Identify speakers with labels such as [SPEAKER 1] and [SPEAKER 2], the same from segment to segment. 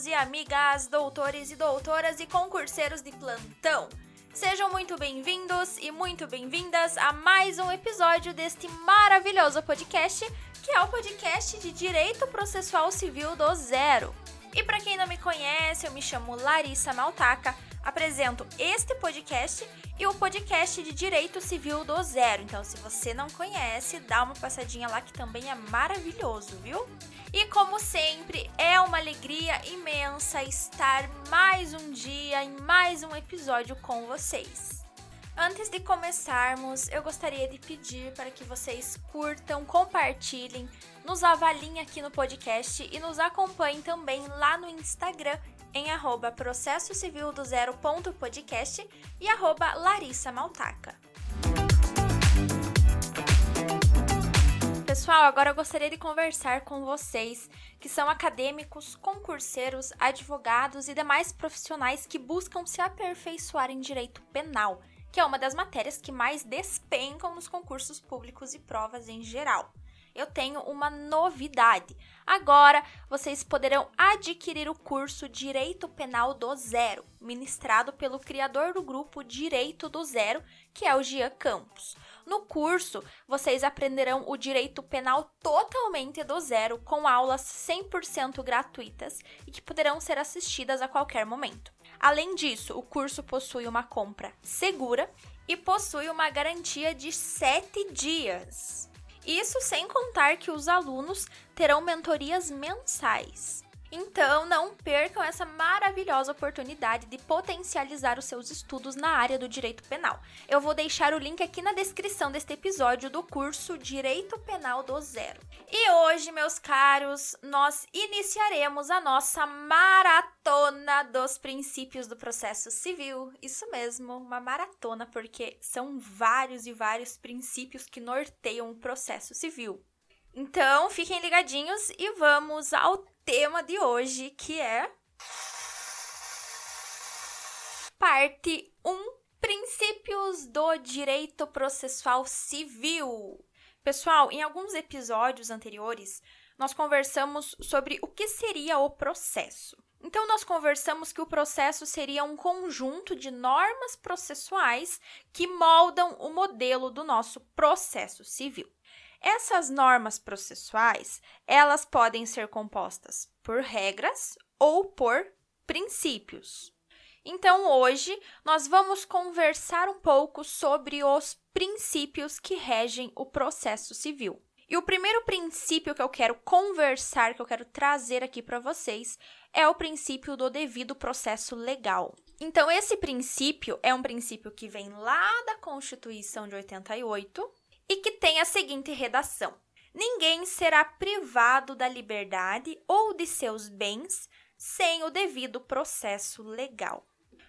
[SPEAKER 1] amigos e amigas, doutores e doutoras e concurseiros de plantão. Sejam muito bem-vindos e muito bem-vindas a mais um episódio deste maravilhoso podcast, que é o podcast de Direito Processual Civil do Zero. E para quem não me conhece, eu me chamo Larissa Maltaca, apresento este podcast e o podcast de Direito Civil do Zero. Então, se você não conhece, dá uma passadinha lá que também é maravilhoso, viu? E como sempre, é uma alegria imensa estar mais um dia em mais um episódio com vocês. Antes de começarmos, eu gostaria de pedir para que vocês curtam, compartilhem, nos avaliem aqui no podcast e nos acompanhem também lá no Instagram em arroba processo civil do zero ponto podcast e arroba Larissa Maltaca. Pessoal, agora eu gostaria de conversar com vocês que são acadêmicos, concurseiros, advogados e demais profissionais que buscam se aperfeiçoar em direito penal, que é uma das matérias que mais despencam nos concursos públicos e provas em geral eu tenho uma novidade. Agora vocês poderão adquirir o curso Direito Penal do Zero, ministrado pelo criador do grupo Direito do Zero, que é o Gian Campos. No curso, vocês aprenderão o direito penal totalmente do zero, com aulas 100% gratuitas e que poderão ser assistidas a qualquer momento. Além disso, o curso possui uma compra segura e possui uma garantia de 7 dias. Isso sem contar que os alunos terão mentorias mensais. Então, não percam essa maravilhosa oportunidade de potencializar os seus estudos na área do direito penal. Eu vou deixar o link aqui na descrição deste episódio do curso Direito Penal do Zero. E hoje, meus caros, nós iniciaremos a nossa maratona dos princípios do processo civil. Isso mesmo, uma maratona, porque são vários e vários princípios que norteiam o processo civil. Então, fiquem ligadinhos e vamos ao tema de hoje, que é parte 1, princípios do direito processual civil. Pessoal, em alguns episódios anteriores, nós conversamos sobre o que seria o processo. Então, nós conversamos que o processo seria um conjunto de normas processuais que moldam o modelo do nosso processo civil. Essas normas processuais, elas podem ser compostas por regras ou por princípios. Então, hoje nós vamos conversar um pouco sobre os princípios que regem o processo civil. E o primeiro princípio que eu quero conversar, que eu quero trazer aqui para vocês, é o princípio do devido processo legal. Então, esse princípio é um princípio que vem lá da Constituição de 88 e que tem a seguinte redação: Ninguém será privado da liberdade ou de seus bens sem o devido processo legal.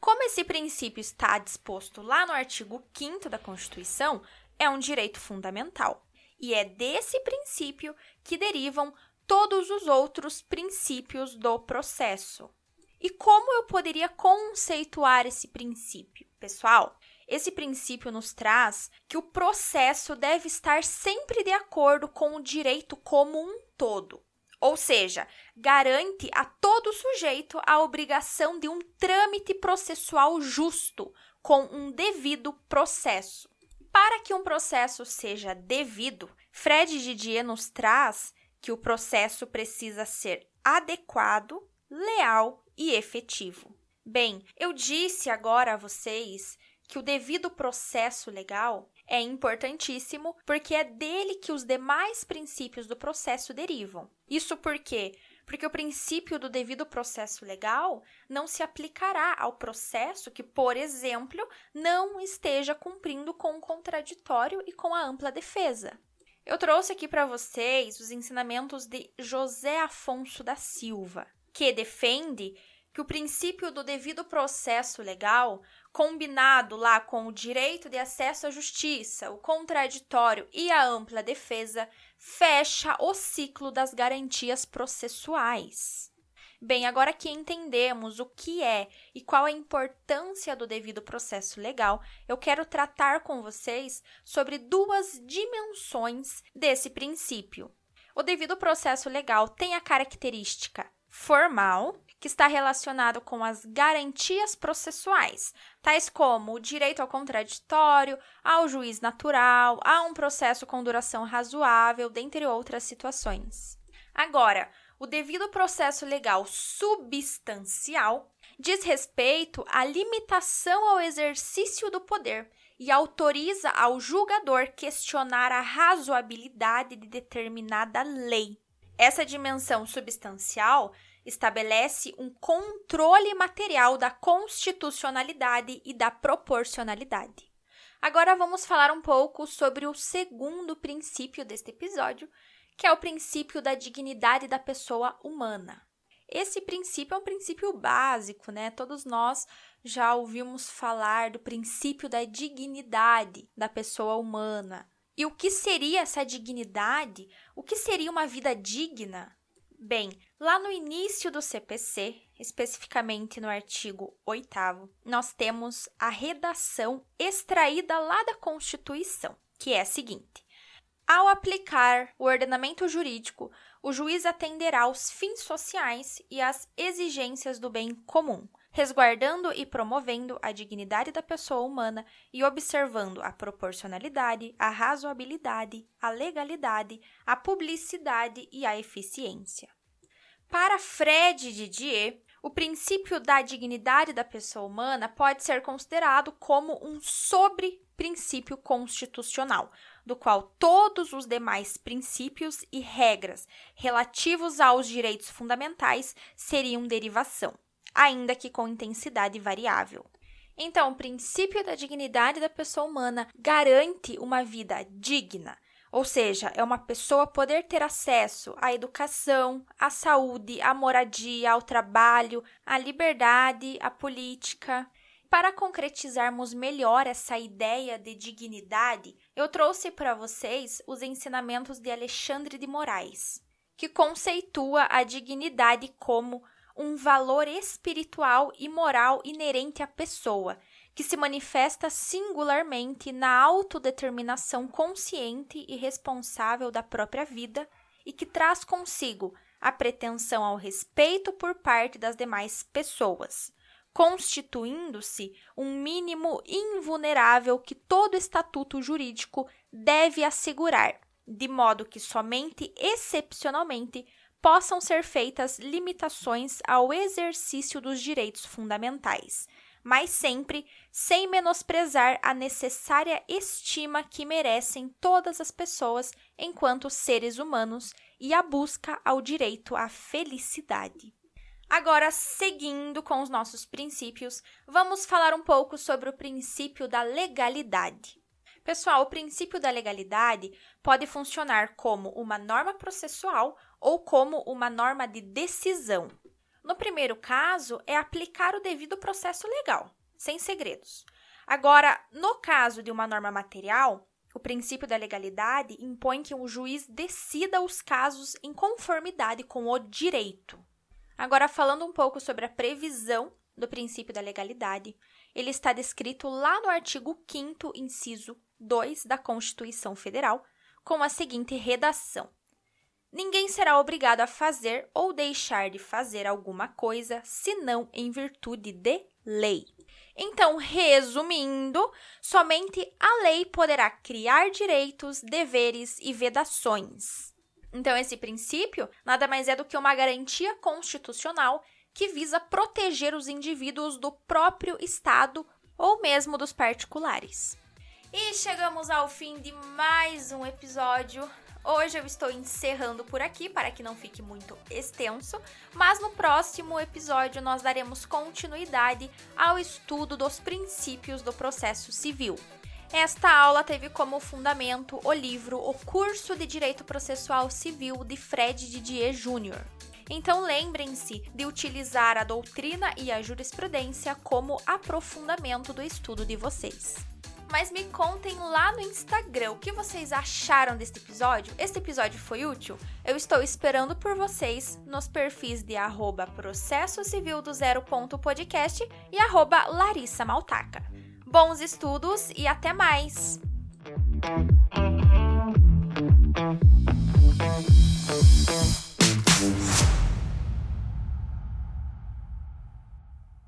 [SPEAKER 1] Como esse princípio está disposto lá no artigo 5 da Constituição, é um direito fundamental. E é desse princípio que derivam todos os outros princípios do processo. E como eu poderia conceituar esse princípio? Pessoal, esse princípio nos traz que o processo deve estar sempre de acordo com o direito como um todo. Ou seja, garante a todo sujeito a obrigação de um trâmite processual justo, com um devido processo. Para que um processo seja devido, Fred Didier nos traz que o processo precisa ser adequado, leal e efetivo. Bem, eu disse agora a vocês que o devido processo legal é importantíssimo porque é dele que os demais princípios do processo derivam. Isso por quê? Porque o princípio do devido processo legal não se aplicará ao processo que, por exemplo, não esteja cumprindo com o contraditório e com a ampla defesa. Eu trouxe aqui para vocês os ensinamentos de José Afonso da Silva, que defende que o princípio do devido processo legal combinado lá com o direito de acesso à justiça, o contraditório e a ampla defesa, fecha o ciclo das garantias processuais. Bem, agora que entendemos o que é e qual a importância do devido processo legal, eu quero tratar com vocês sobre duas dimensões desse princípio. O devido processo legal tem a característica formal que está relacionado com as garantias processuais, tais como o direito ao contraditório, ao juiz natural, a um processo com duração razoável, dentre outras situações. Agora, o devido processo legal substancial diz respeito à limitação ao exercício do poder e autoriza ao julgador questionar a razoabilidade de determinada lei. Essa dimensão substancial estabelece um controle material da constitucionalidade e da proporcionalidade. Agora vamos falar um pouco sobre o segundo princípio deste episódio, que é o princípio da dignidade da pessoa humana. Esse princípio é um princípio básico, né? Todos nós já ouvimos falar do princípio da dignidade da pessoa humana. E o que seria essa dignidade? O que seria uma vida digna? Bem, lá no início do CPC, especificamente no artigo 8, nós temos a redação extraída lá da Constituição, que é a seguinte: ao aplicar o ordenamento jurídico, o juiz atenderá aos fins sociais e às exigências do bem comum, resguardando e promovendo a dignidade da pessoa humana e observando a proporcionalidade, a razoabilidade, a legalidade, a publicidade e a eficiência. Para Fred Didier, o princípio da dignidade da pessoa humana pode ser considerado como um sobre-princípio constitucional, do qual todos os demais princípios e regras relativos aos direitos fundamentais seriam derivação, ainda que com intensidade variável. Então, o princípio da dignidade da pessoa humana garante uma vida digna, ou seja, é uma pessoa poder ter acesso à educação, à saúde, à moradia, ao trabalho, à liberdade, à política. Para concretizarmos melhor essa ideia de dignidade, eu trouxe para vocês os ensinamentos de Alexandre de Moraes, que conceitua a dignidade como um valor espiritual e moral inerente à pessoa, que se manifesta singularmente na autodeterminação consciente e responsável da própria vida e que traz consigo a pretensão ao respeito por parte das demais pessoas constituindo-se um mínimo invulnerável que todo estatuto jurídico deve assegurar, de modo que somente excepcionalmente possam ser feitas limitações ao exercício dos direitos fundamentais, mas sempre sem menosprezar a necessária estima que merecem todas as pessoas enquanto seres humanos e a busca ao direito à felicidade. Agora, seguindo com os nossos princípios, vamos falar um pouco sobre o princípio da legalidade. Pessoal, o princípio da legalidade pode funcionar como uma norma processual ou como uma norma de decisão. No primeiro caso, é aplicar o devido processo legal, sem segredos. Agora, no caso de uma norma material, o princípio da legalidade impõe que o juiz decida os casos em conformidade com o direito. Agora, falando um pouco sobre a previsão do princípio da legalidade, ele está descrito lá no artigo 5, inciso 2 da Constituição Federal, com a seguinte redação: Ninguém será obrigado a fazer ou deixar de fazer alguma coisa senão em virtude de lei. Então, resumindo, somente a lei poderá criar direitos, deveres e vedações. Então, esse princípio nada mais é do que uma garantia constitucional que visa proteger os indivíduos do próprio Estado ou mesmo dos particulares. E chegamos ao fim de mais um episódio. Hoje eu estou encerrando por aqui para que não fique muito extenso, mas no próximo episódio nós daremos continuidade ao estudo dos princípios do processo civil. Esta aula teve como fundamento o livro O Curso de Direito Processual Civil de Fred Didier Jr. Então lembrem-se de utilizar a doutrina e a jurisprudência como aprofundamento do estudo de vocês. Mas me contem lá no Instagram o que vocês acharam deste episódio. Este episódio foi útil? Eu estou esperando por vocês nos perfis de arroba processo civil do zero ponto podcast e arroba Larissa Maltaca. Bons estudos e até mais!